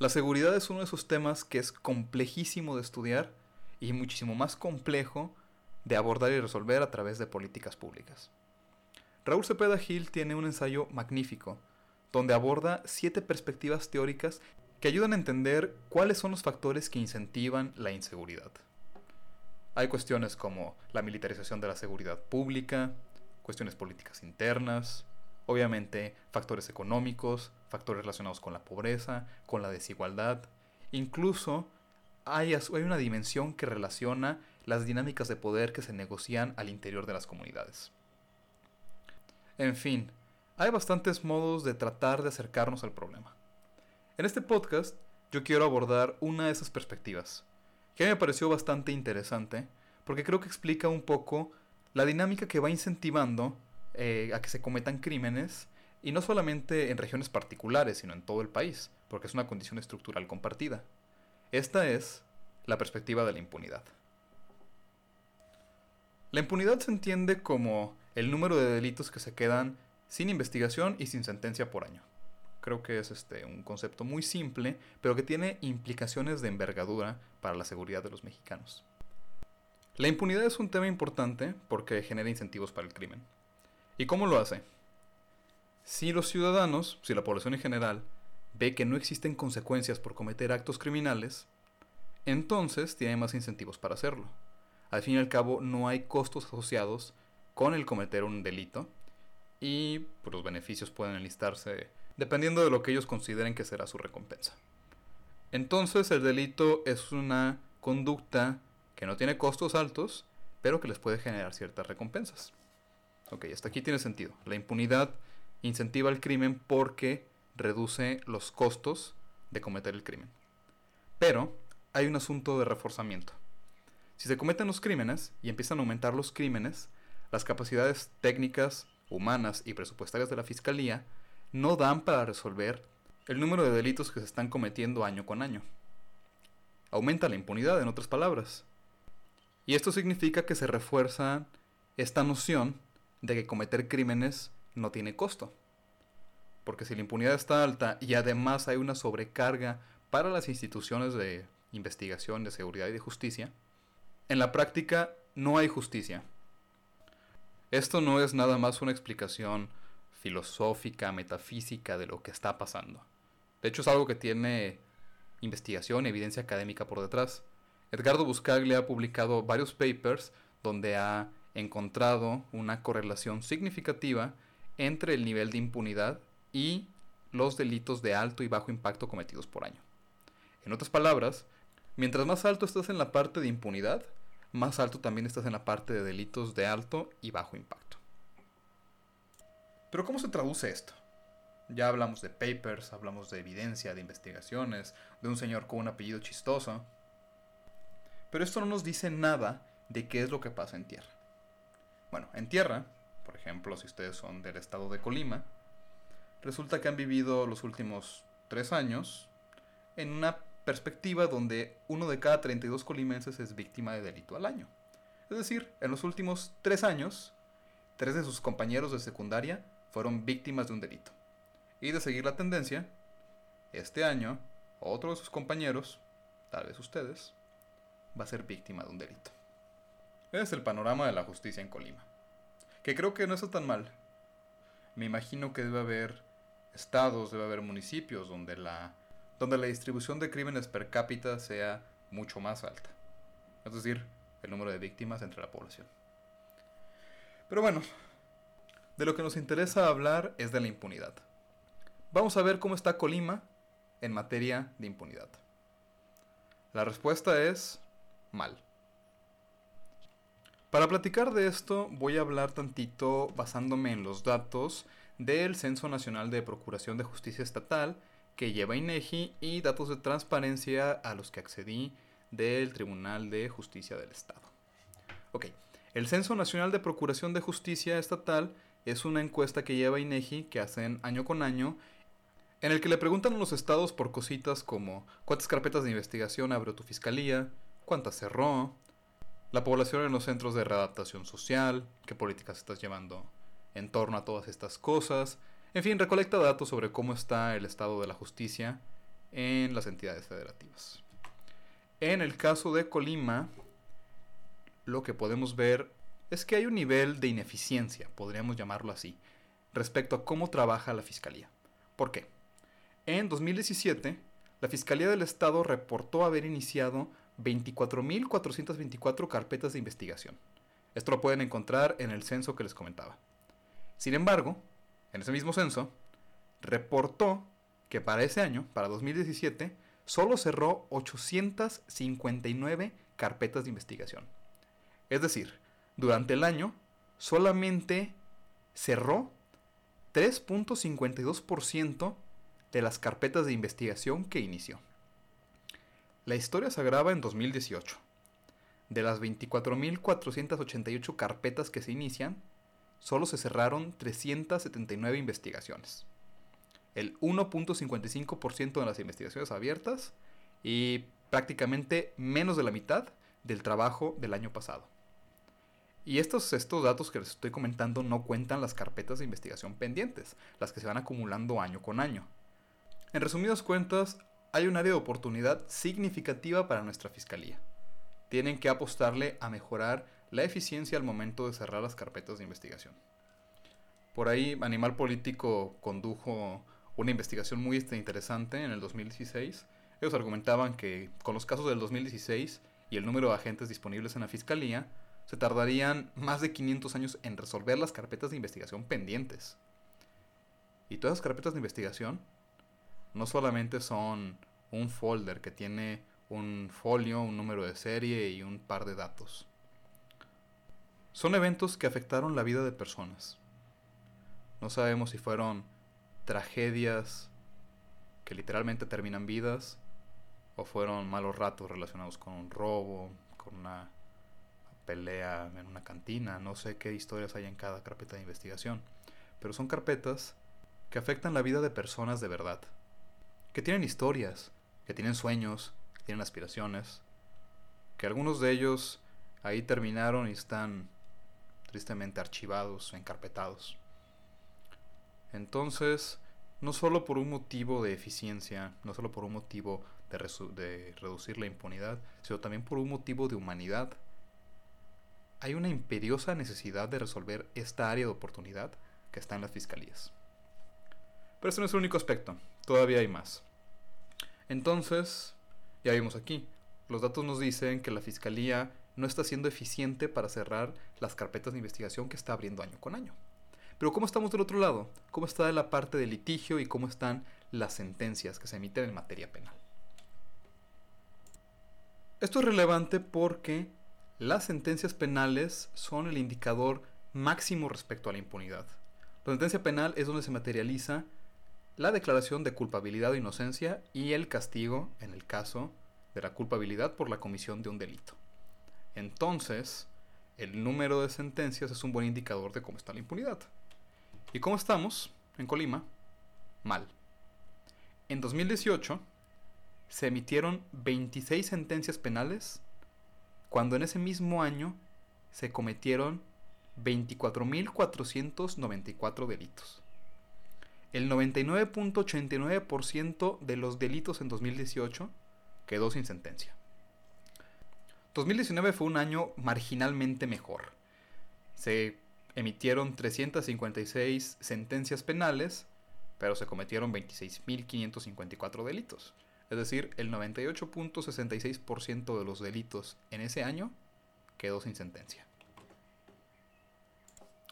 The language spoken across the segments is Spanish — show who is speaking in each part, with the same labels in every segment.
Speaker 1: La seguridad es uno de esos temas que es complejísimo de estudiar y muchísimo más complejo de abordar y resolver a través de políticas públicas. Raúl Cepeda Gil tiene un ensayo magnífico, donde aborda siete perspectivas teóricas que ayudan a entender cuáles son los factores que incentivan la inseguridad. Hay cuestiones como la militarización de la seguridad pública, cuestiones políticas internas, obviamente factores económicos, factores relacionados con la pobreza, con la desigualdad, incluso hay, una dimensión que relaciona las dinámicas de poder que se negocian al interior de las comunidades. En fin, hay bastantes modos de tratar de acercarnos al problema. En este podcast yo quiero abordar una de esas perspectivas, que me pareció bastante interesante, porque creo que explica un poco la dinámica que va incentivando eh, a que se cometan crímenes, y no solamente en regiones particulares, sino en todo el país, porque es una condición estructural compartida. Esta es la perspectiva de la impunidad. La impunidad se entiende como el número de delitos que se quedan sin investigación y sin sentencia por año. Creo que es este, un concepto muy simple, pero que tiene implicaciones de envergadura para la seguridad de los mexicanos. La impunidad es un tema importante porque genera incentivos para el crimen. ¿Y cómo lo hace? Si los ciudadanos, si la población en general, ve que no existen consecuencias por cometer actos criminales, entonces tiene más incentivos para hacerlo. Al fin y al cabo, no hay costos asociados con el cometer un delito y pues, los beneficios pueden enlistarse dependiendo de lo que ellos consideren que será su recompensa. Entonces, el delito es una conducta que no tiene costos altos, pero que les puede generar ciertas recompensas. Ok, hasta aquí tiene sentido. La impunidad incentiva el crimen porque reduce los costos de cometer el crimen. Pero hay un asunto de reforzamiento. Si se cometen los crímenes y empiezan a aumentar los crímenes, las capacidades técnicas, humanas y presupuestarias de la Fiscalía no dan para resolver el número de delitos que se están cometiendo año con año. Aumenta la impunidad, en otras palabras. Y esto significa que se refuerza esta noción de que cometer crímenes no tiene costo. Porque si la impunidad está alta y además hay una sobrecarga para las instituciones de investigación, de seguridad y de justicia, en la práctica no hay justicia. Esto no es nada más una explicación filosófica, metafísica de lo que está pasando. De hecho es algo que tiene investigación, evidencia académica por detrás. Edgardo Buscaglia ha publicado varios papers donde ha encontrado una correlación significativa entre el nivel de impunidad y los delitos de alto y bajo impacto cometidos por año. En otras palabras, mientras más alto estás en la parte de impunidad, más alto también estás en la parte de delitos de alto y bajo impacto. Pero ¿cómo se traduce esto? Ya hablamos de papers, hablamos de evidencia, de investigaciones, de un señor con un apellido chistoso. Pero esto no nos dice nada de qué es lo que pasa en tierra. Bueno, en tierra, por ejemplo, si ustedes son del estado de Colima, resulta que han vivido los últimos tres años en una perspectiva donde uno de cada 32 colimenses es víctima de delito al año. Es decir, en los últimos tres años, tres de sus compañeros de secundaria fueron víctimas de un delito. Y de seguir la tendencia, este año, otro de sus compañeros, tal vez ustedes, va a ser víctima de un delito es el panorama de la justicia en Colima. Que creo que no está tan mal. Me imagino que debe haber estados, debe haber municipios donde la, donde la distribución de crímenes per cápita sea mucho más alta. Es decir, el número de víctimas entre la población. Pero bueno, de lo que nos interesa hablar es de la impunidad. Vamos a ver cómo está Colima en materia de impunidad. La respuesta es mal. Para platicar de esto voy a hablar tantito basándome en los datos del Censo Nacional de Procuración de Justicia Estatal que lleva INEGI y datos de transparencia a los que accedí del Tribunal de Justicia del Estado. Ok, el Censo Nacional de Procuración de Justicia Estatal es una encuesta que lleva INEGI que hacen año con año en el que le preguntan a los estados por cositas como cuántas carpetas de investigación abrió tu fiscalía, cuántas cerró, la población en los centros de readaptación social, qué políticas estás llevando en torno a todas estas cosas. En fin, recolecta datos sobre cómo está el estado de la justicia en las entidades federativas. En el caso de Colima, lo que podemos ver es que hay un nivel de ineficiencia, podríamos llamarlo así, respecto a cómo trabaja la Fiscalía. ¿Por qué? En 2017, la Fiscalía del Estado reportó haber iniciado 24.424 carpetas de investigación. Esto lo pueden encontrar en el censo que les comentaba. Sin embargo, en ese mismo censo, reportó que para ese año, para 2017, solo cerró 859 carpetas de investigación. Es decir, durante el año solamente cerró 3.52% de las carpetas de investigación que inició. La historia se agrava en 2018. De las 24.488 carpetas que se inician, solo se cerraron 379 investigaciones. El 1.55% de las investigaciones abiertas y prácticamente menos de la mitad del trabajo del año pasado. Y estos, estos datos que les estoy comentando no cuentan las carpetas de investigación pendientes, las que se van acumulando año con año. En resumidas cuentas, hay un área de oportunidad significativa para nuestra fiscalía. Tienen que apostarle a mejorar la eficiencia al momento de cerrar las carpetas de investigación. Por ahí, Animal Político condujo una investigación muy este, interesante en el 2016. Ellos argumentaban que con los casos del 2016 y el número de agentes disponibles en la fiscalía, se tardarían más de 500 años en resolver las carpetas de investigación pendientes. Y todas las carpetas de investigación no solamente son un folder que tiene un folio, un número de serie y un par de datos. Son eventos que afectaron la vida de personas. No sabemos si fueron tragedias que literalmente terminan vidas o fueron malos ratos relacionados con un robo, con una pelea en una cantina, no sé qué historias hay en cada carpeta de investigación, pero son carpetas que afectan la vida de personas de verdad, que tienen historias, que tienen sueños, que tienen aspiraciones, que algunos de ellos ahí terminaron y están tristemente archivados encarpetados. Entonces, no solo por un motivo de eficiencia, no solo por un motivo de, de reducir la impunidad, sino también por un motivo de humanidad hay una imperiosa necesidad de resolver esta área de oportunidad que está en las fiscalías. Pero este no es el único aspecto, todavía hay más. Entonces, ya vimos aquí, los datos nos dicen que la fiscalía no está siendo eficiente para cerrar las carpetas de investigación que está abriendo año con año. Pero ¿cómo estamos del otro lado? ¿Cómo está la parte de litigio y cómo están las sentencias que se emiten en materia penal? Esto es relevante porque las sentencias penales son el indicador máximo respecto a la impunidad. La sentencia penal es donde se materializa la declaración de culpabilidad o inocencia y el castigo en el caso de la culpabilidad por la comisión de un delito. Entonces, el número de sentencias es un buen indicador de cómo está la impunidad. ¿Y cómo estamos en Colima? Mal. En 2018 se emitieron 26 sentencias penales cuando en ese mismo año se cometieron 24.494 delitos. El 99.89% de los delitos en 2018 quedó sin sentencia. 2019 fue un año marginalmente mejor. Se emitieron 356 sentencias penales, pero se cometieron 26.554 delitos. Es decir, el 98.66% de los delitos en ese año quedó sin sentencia.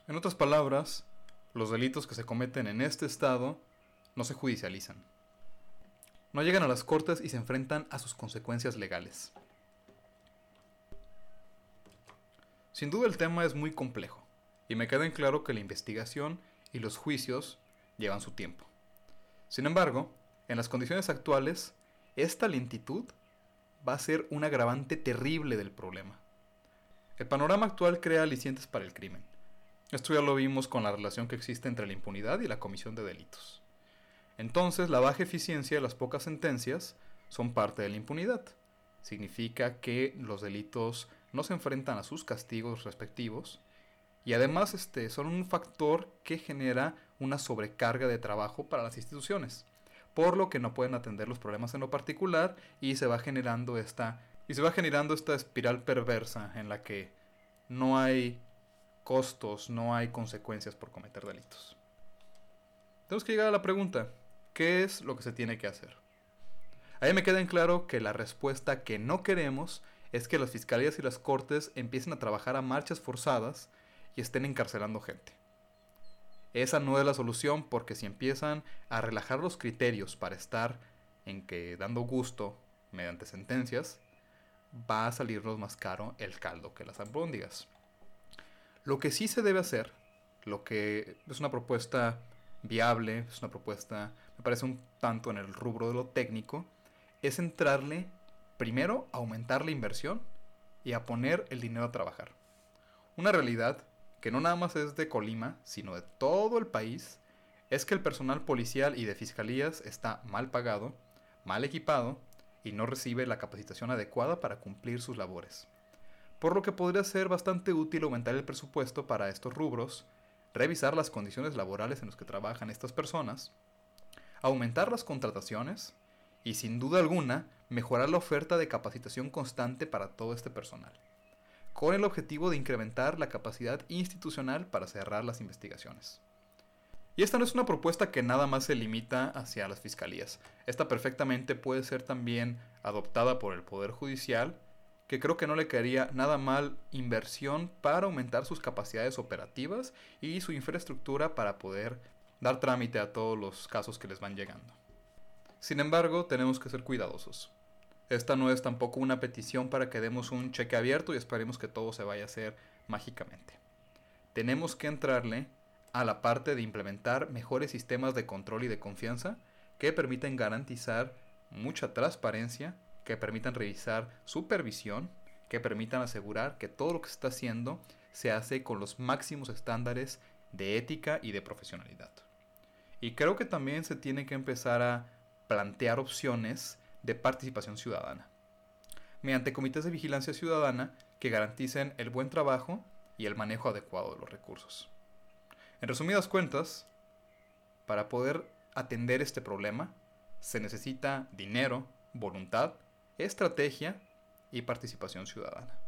Speaker 1: En otras palabras, los delitos que se cometen en este estado no se judicializan. No llegan a las cortes y se enfrentan a sus consecuencias legales. Sin duda el tema es muy complejo, y me queda en claro que la investigación y los juicios llevan su tiempo. Sin embargo, en las condiciones actuales, esta lentitud va a ser un agravante terrible del problema. El panorama actual crea alicientes para el crimen. Esto ya lo vimos con la relación que existe entre la impunidad y la comisión de delitos. Entonces, la baja eficiencia de las pocas sentencias son parte de la impunidad. Significa que los delitos no se enfrentan a sus castigos respectivos y además este, son un factor que genera una sobrecarga de trabajo para las instituciones por lo que no pueden atender los problemas en lo particular y se va generando esta y se va generando esta espiral perversa en la que no hay costos, no hay consecuencias por cometer delitos. Tenemos que llegar a la pregunta, ¿qué es lo que se tiene que hacer? Ahí me queda en claro que la respuesta que no queremos es que las fiscalías y las cortes empiecen a trabajar a marchas forzadas y estén encarcelando gente. Esa no es la solución porque si empiezan a relajar los criterios para estar en que dando gusto mediante sentencias, va a salirnos más caro el caldo que las albóndigas. Lo que sí se debe hacer, lo que es una propuesta viable, es una propuesta, me parece un tanto en el rubro de lo técnico, es entrarle primero a aumentar la inversión y a poner el dinero a trabajar. Una realidad que no nada más es de Colima, sino de todo el país, es que el personal policial y de fiscalías está mal pagado, mal equipado y no recibe la capacitación adecuada para cumplir sus labores. Por lo que podría ser bastante útil aumentar el presupuesto para estos rubros, revisar las condiciones laborales en las que trabajan estas personas, aumentar las contrataciones y sin duda alguna mejorar la oferta de capacitación constante para todo este personal con el objetivo de incrementar la capacidad institucional para cerrar las investigaciones. Y esta no es una propuesta que nada más se limita hacia las fiscalías. Esta perfectamente puede ser también adoptada por el Poder Judicial, que creo que no le quedaría nada mal inversión para aumentar sus capacidades operativas y su infraestructura para poder dar trámite a todos los casos que les van llegando. Sin embargo, tenemos que ser cuidadosos. Esta no es tampoco una petición para que demos un cheque abierto y esperemos que todo se vaya a hacer mágicamente. Tenemos que entrarle a la parte de implementar mejores sistemas de control y de confianza que permitan garantizar mucha transparencia, que permitan revisar supervisión, que permitan asegurar que todo lo que se está haciendo se hace con los máximos estándares de ética y de profesionalidad. Y creo que también se tiene que empezar a plantear opciones de participación ciudadana, mediante comités de vigilancia ciudadana que garanticen el buen trabajo y el manejo adecuado de los recursos. En resumidas cuentas, para poder atender este problema, se necesita dinero, voluntad, estrategia y participación ciudadana.